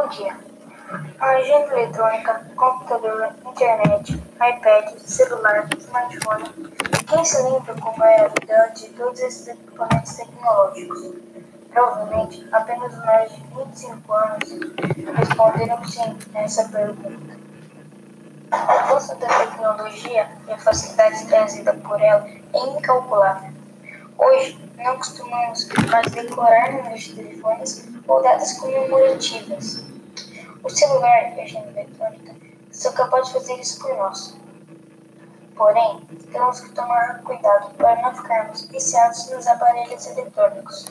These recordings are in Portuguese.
Bom dia. A agenda eletrônica, computador, internet, iPad, celular, smartphone. Quem se lembra como é a vida de todos esses equipamentos tecnológicos? Provavelmente, apenas mais de 25 anos responderam sim nessa pergunta. A força da tecnologia e a facilidade trazida por ela é incalculável. Hoje, não costumamos mais decorar números de telefones ou datas comemorativas. O celular e a agenda eletrônica são capazes de fazer isso por nós. Porém, temos que tomar cuidado para não ficarmos viciados nos aparelhos eletrônicos.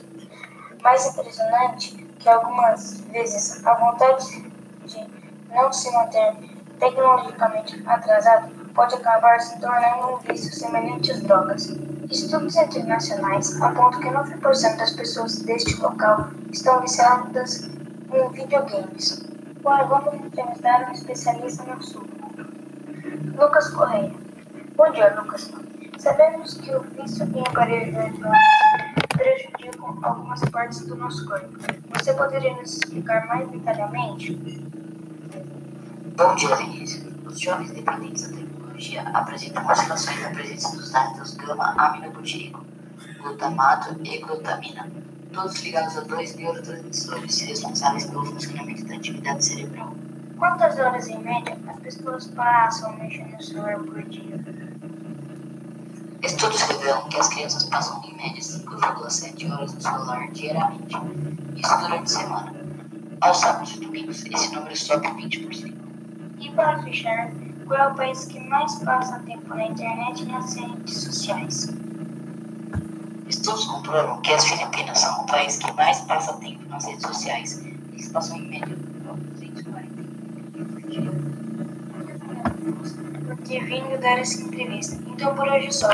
Mais impressionante que algumas vezes a vontade de não se manter tecnologicamente atrasado pode acabar se tornando um vício semelhante às drogas. Estudos internacionais apontam que 9% das pessoas deste local estão viciadas em videogames. Agora vamos entrevistar um especialista no assunto. Lucas Correia. Bom dia, Lucas. Sabemos que o vício em aparelhos eletrônicos prejudicam algumas partes do nosso corpo. Você poderia nos explicar mais detalhadamente? Bom dia, Vinícius. Os jovens dependentes da tecnologia apresentam oscilações na presença dos ácidos gama-aminobutírico, glutamato e glutamina, todos ligados a dois neurotransmissores responsáveis pelo funcionamento da atividade cerebral. Quantas horas em média as pessoas passam mexendo no celular por dia? Estudos revelam que as crianças passam em média 5,7 horas no celular diariamente, isso durante a semana. Aos sábados e domingos, esse número sobe 20%. E para fechar, qual é o país que mais passa tempo na internet e nas redes sociais? Estudos comprovam que as Filipinas são o país que mais passa tempo nas redes sociais. Eles passam em média 240 minutos por dia. Por ter vindo dar essa entrevista. Então por hoje é só.